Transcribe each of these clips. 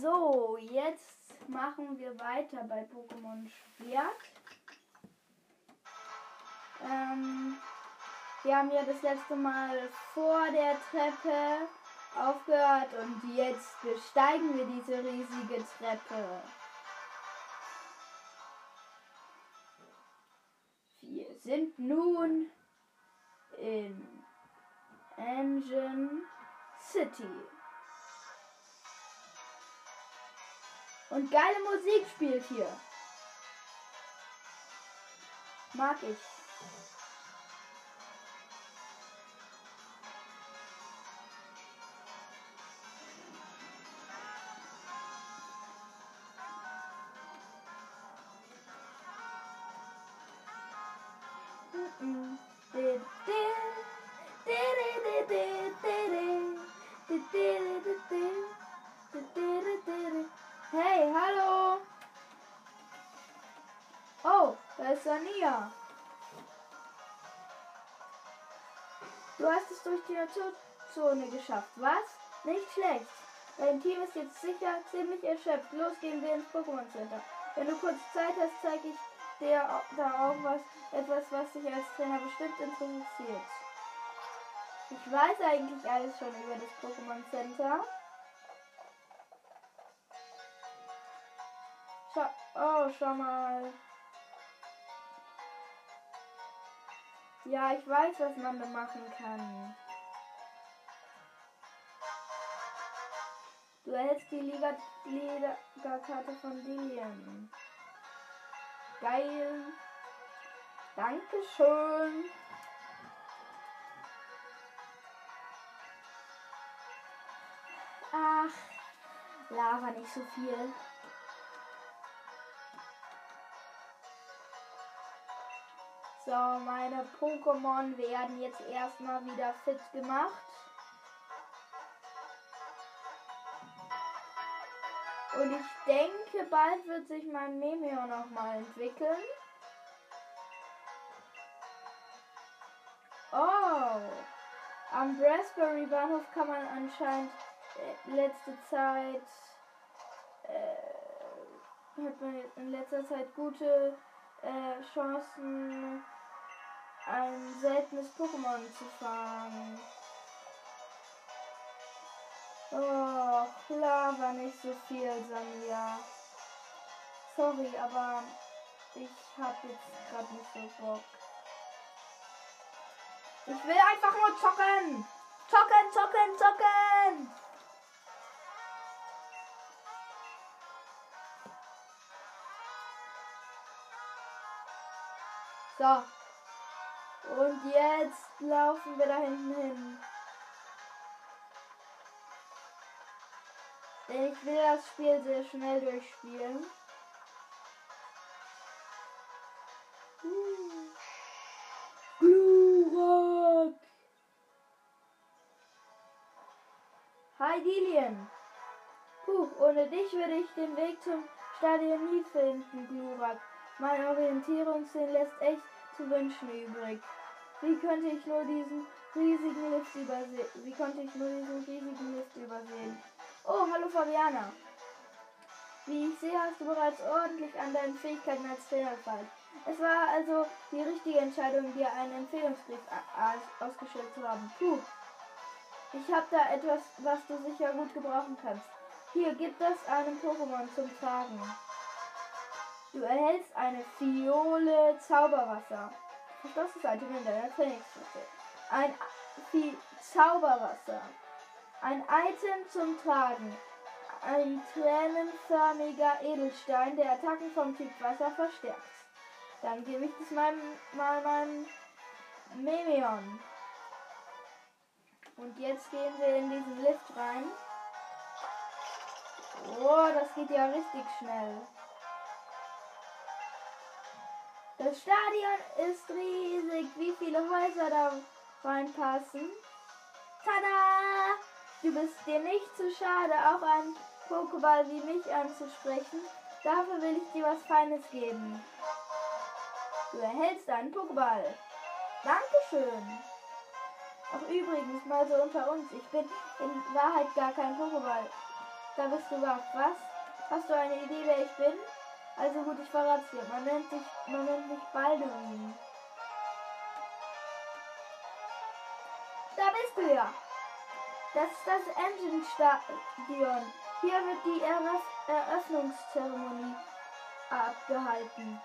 So, jetzt machen wir weiter bei Pokémon Schwert. Ähm, wir haben ja das letzte Mal vor der Treppe aufgehört und jetzt besteigen wir diese riesige Treppe. Wir sind nun in Engine City. Und geile Musik spielt hier. Mag ich. Oh, da ist Sania. Du hast es durch die Naturzone geschafft, was? Nicht schlecht. Dein Team ist jetzt sicher ziemlich erschöpft. Los gehen wir ins Pokémon Center. Wenn du kurz Zeit hast, zeige ich dir da auch was, etwas, was dich als Trainer bestimmt interessiert. Ich weiß eigentlich alles schon über das Pokémon Center. Schau, oh, schau mal. Ja, ich weiß, was man da machen kann. Du erhältst die Liga Liga-Karte von Dillian. Geil. Dankeschön. Ach, Lava nicht so viel. So, meine Pokémon werden jetzt erstmal wieder fit gemacht. Und ich denke, bald wird sich mein Memeo nochmal entwickeln. Oh, am Raspberry Bahnhof kann man anscheinend äh, letzte Zeit äh, hat man in letzter Zeit gute äh, Chancen, ein seltenes Pokémon zu fangen. Oh, Lava nicht so viel, Sanja. Sorry, aber ich hab jetzt gerade nicht so Bock. Ich will einfach nur zocken. Zocken, zocken, zocken. So. Und jetzt laufen wir da hinten hin. Denn ich will das Spiel sehr schnell durchspielen. Glurak! Hi Dilian! Puh, ohne dich würde ich den Weg zum Stadion nie finden, Glurak. Mein Orientierungssinn lässt echt zu wünschen übrig. Wie könnte ich nur diesen riesigen Lift übersehen? Wie konnte ich nur diesen riesigen Lift übersehen? Oh, hallo Fabiana. Wie ich sehe, hast du bereits ordentlich an deinen Fähigkeiten als Trainer gefallen. Es war also die richtige Entscheidung, dir einen Empfehlungsbrief ausgestellt zu haben. Puh. Ich habe da etwas, was du sicher gut gebrauchen kannst. Hier, gib das einem Pokémon zum Tragen. Du erhältst eine Fiole Zauberwasser. Verschlossenes Item in deiner Trainingsfläche. Ein Fi Zauberwasser. Ein Item zum Tragen. Ein tränenförmiger Edelstein, der Attacken vom Typ Wasser verstärkt. Dann gebe ich das mal, mal meinem Memeon. Und jetzt gehen wir in diesen Lift rein. Oh, das geht ja richtig schnell. Das Stadion ist riesig. Wie viele Häuser da reinpassen? Tada! Du bist dir nicht zu schade, auch einen Pokéball wie mich anzusprechen. Dafür will ich dir was Feines geben. Du erhältst einen Pokéball. Dankeschön. Ach übrigens, mal so unter uns. Ich bin in Wahrheit gar kein Pokéball. Da bist du wach. Was? Hast du eine Idee, wer ich bin? Also gut, ich verrate dir. Man nennt, sich, man nennt mich Balduin. Da bist du ja. Das ist das Engine Stadion. Hier wird die Eröff Eröffnungszeremonie abgehalten.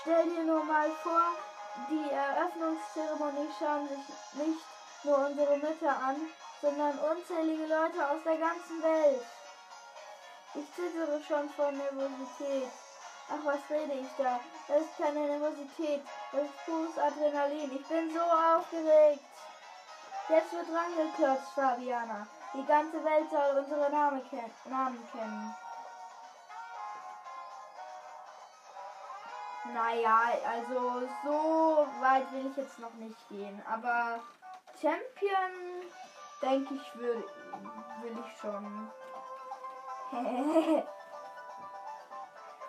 Stell dir nur mal vor, die Eröffnungszeremonie schauen sich nicht nur unsere Mütter an, sondern unzählige Leute aus der ganzen Welt. Ich zittere schon vor Nervosität. Ach, was rede ich da? Das ist keine Nervosität, das ist pures Adrenalin. Ich bin so aufgeregt. Jetzt wird rangeklotzt, Fabiana. Die ganze Welt soll unsere Namen kennen. Naja, also so weit will ich jetzt noch nicht gehen. Aber Champion, denke ich, will, will ich schon.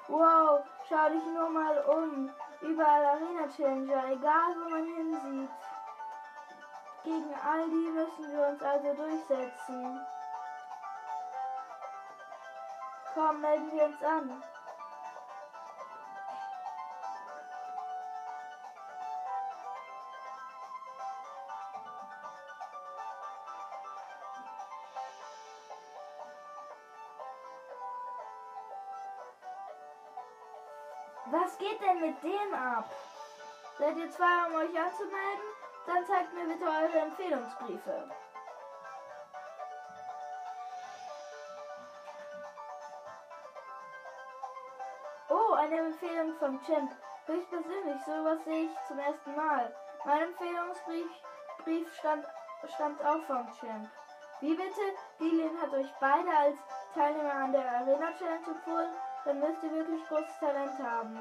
wow, schau dich nur mal um. Überall Arena Challenger, egal wo man hinsieht. Gegen all die müssen wir uns also durchsetzen. Komm, melden wir uns an. Geht denn mit dem ab? Seid ihr zwei, um euch anzumelden? Dann zeigt mir bitte eure Empfehlungsbriefe. Oh, eine Empfehlung vom Champ. Höchstpersönlich, sowas sehe ich zum ersten Mal. Mein Empfehlungsbrief Brief stand, stammt auch vom Champ. Wie bitte? Dillian hat euch beide als Teilnehmer an der Arena Challenge empfohlen? Dann müsst ihr wirklich großes Talent haben.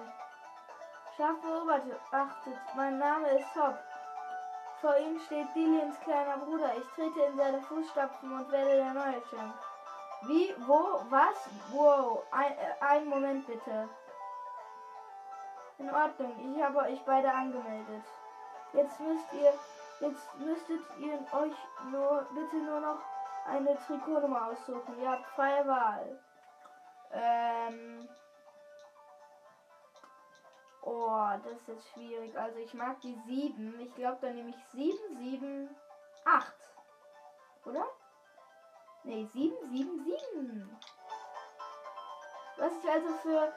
Scharf beobachtet, mein Name ist Hop. Vor ihm steht Dillians kleiner Bruder. Ich trete in seine Fußstapfen und werde der neue Champ. Wie? Wo? Was? Wow. Ein, äh, einen Moment bitte. In Ordnung, ich habe euch beide angemeldet. Jetzt müsst ihr, jetzt müsstet ihr euch nur, bitte nur noch eine Trikotnummer aussuchen. Ihr habt freie Wahl. Ähm. Oh, das ist schwierig. Also ich mag die 7. Ich glaube, dann nehme ich 7, 7, 8. Oder? Ne, 7, 7, 7. Was ist also für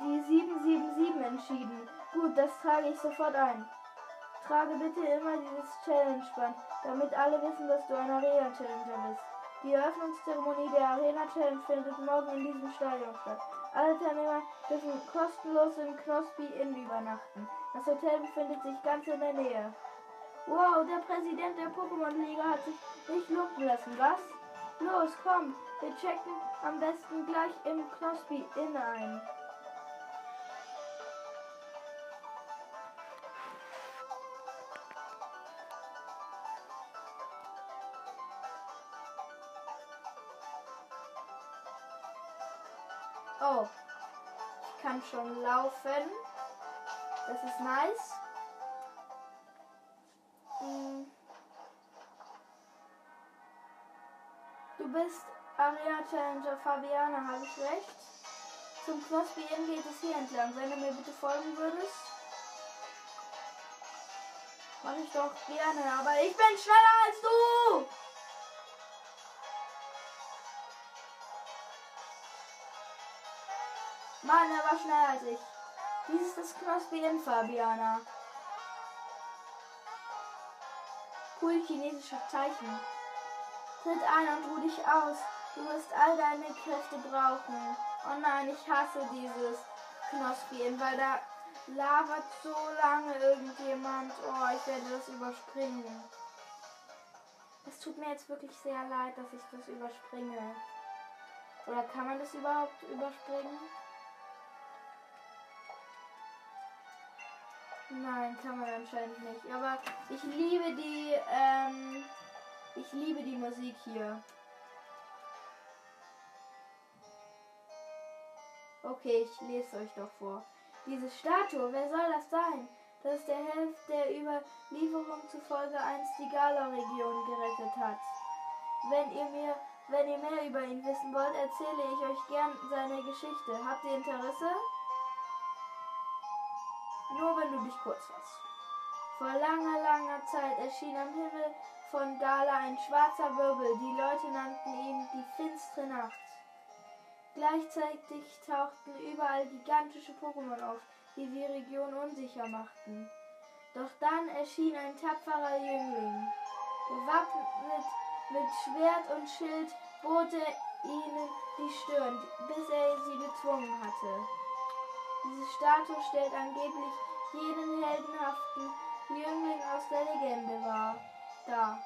die 777 entschieden? Gut, das trage ich sofort ein. Trage bitte immer dieses Challenge-Band, damit alle wissen, dass du ein Arena-Challenger bist. Die Eröffnungszeremonie der Arena Challenge findet morgen in diesem Stadion statt. Alle Teilnehmer dürfen kostenlos im Knospi Inn übernachten. Das Hotel befindet sich ganz in der Nähe. Wow, der Präsident der Pokémon-Liga hat sich nicht lumpen lassen, was? Los, komm, wir checken am besten gleich im Knospi Inn ein. Oh, ich kann schon laufen. Das ist nice. Hm. Du bist Arena Challenger Fabiana, habe ich recht? Zum Knospi Inn geht es hier entlang. Wenn du mir bitte folgen würdest. Mach ich doch gerne, aber ich bin schneller als du! Mann, er war schneller als ich. Dies ist das Knospi Fabiana. Cool chinesische Zeichen. Tritt ein und ruh dich aus. Du wirst all deine Kräfte brauchen. Oh nein, ich hasse dieses Knospi, weil da labert so lange irgendjemand. Oh, ich werde das überspringen. Es tut mir jetzt wirklich sehr leid, dass ich das überspringe. Oder kann man das überhaupt überspringen? Nein, kann man anscheinend nicht. Aber ich liebe die, ähm, ich liebe die Musik hier. Okay, ich lese euch doch vor. Diese Statue, wer soll das sein? Das ist der Held, der Überlieferung zufolge einst die Gala-Region gerettet hat. Wenn ihr mir Wenn ihr mehr über ihn wissen wollt, erzähle ich euch gern seine Geschichte. Habt ihr Interesse? Nur wenn du dich kurz fasst. Vor langer, langer Zeit erschien am Himmel von Gala ein schwarzer Wirbel. Die Leute nannten ihn die finstere Nacht. Gleichzeitig tauchten überall gigantische Pokémon auf, die die Region unsicher machten. Doch dann erschien ein tapferer Jüngling. Bewaffnet mit Schwert und Schild bot er ihnen die Stirn, bis er sie bezwungen hatte. Diese Statue stellt angeblich jenen heldenhaften Jüngling aus der Legende war. Da.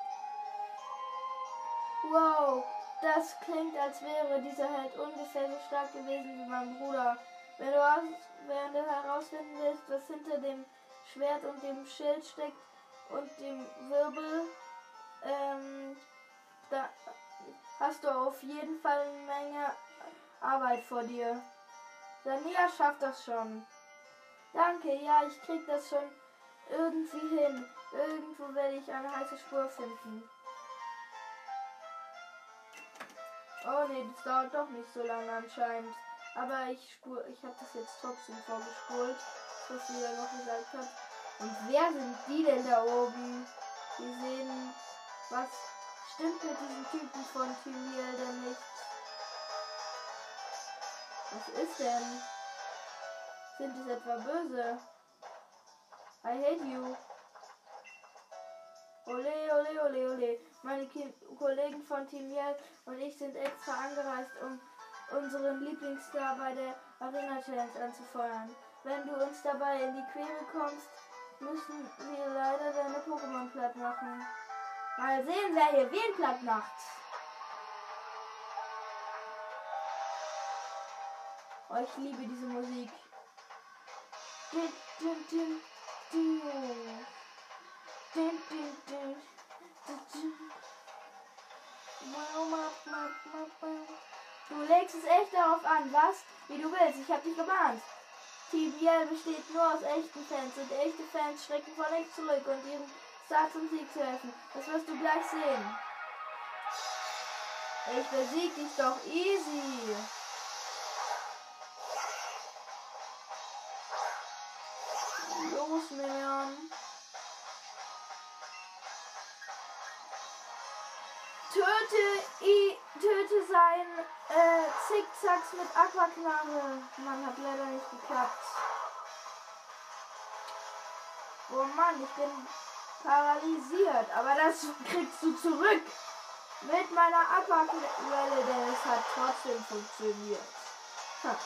Wow, das klingt, als wäre dieser Held ungefähr so stark gewesen wie mein Bruder. Wenn du, aus, wenn du herausfinden willst, was hinter dem Schwert und dem Schild steckt und dem Wirbel, ähm, da hast du auf jeden Fall eine Menge Arbeit vor dir. Sania schafft das schon. Danke, ja, ich krieg das schon irgendwie hin. Irgendwo werde ich eine heiße Spur finden. Oh nee, das dauert doch nicht so lange anscheinend. Aber ich spur, ich habe das jetzt trotzdem vorgespult, was sie ja noch gesagt hat. Und wer sind die denn da oben? Die sehen, was stimmt mit diesen Typen von Thymiel denn nicht? Was ist denn? Sind es etwa böse? I hate you. Ole, ole, ole, ole. Meine Ki Kollegen von Team Yell und ich sind extra angereist, um unseren Lieblingsstar bei der Arena Challenge anzufeuern. Wenn du uns dabei in die Quere kommst, müssen wir leider deine Pokémon platt machen. Mal sehen, wer hier wen platt macht. Oh, ich liebe diese Musik. Du legst es echt darauf an, was? Wie du willst, ich hab dich gewarnt. TBL besteht nur aus echten Fans und echte Fans schrecken vor nichts zurück und ihren Star zum Sieg zu helfen. Das wirst du gleich sehen. Ich besieg dich doch easy. Äh, Zickzacks mit Aquaknarre. Mann, hat leider nicht geklappt. Oh Mann, ich bin paralysiert. Aber das kriegst du zurück. Mit meiner Aquaquelle, denn es hat trotzdem funktioniert. Ha.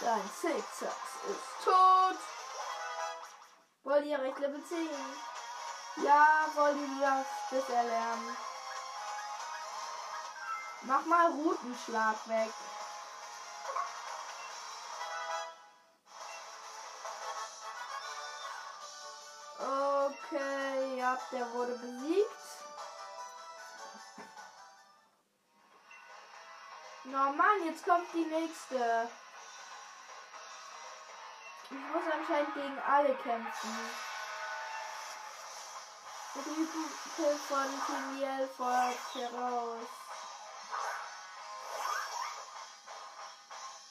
Dein Zickzacks ist tot. Wollt ihr recht Level 10? Ja, wollte du das erlernen. Mach mal Routenschlag weg. Okay, ja, der wurde besiegt. Na Mann, jetzt kommt die nächste. Ich muss anscheinend gegen alle kämpfen. Rübenkill von Timiel folgt heraus.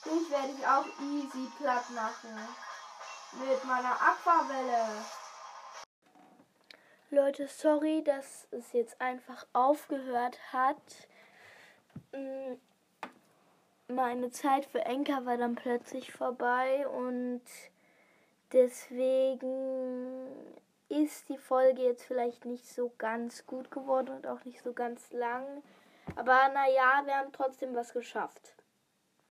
Dich werde ich auch easy platt machen. Mit meiner Aquavelle. Leute, sorry, dass es jetzt einfach aufgehört hat. Mm, meine Zeit für Enker war dann plötzlich vorbei und deswegen ist die Folge jetzt vielleicht nicht so ganz gut geworden und auch nicht so ganz lang. Aber naja, wir haben trotzdem was geschafft.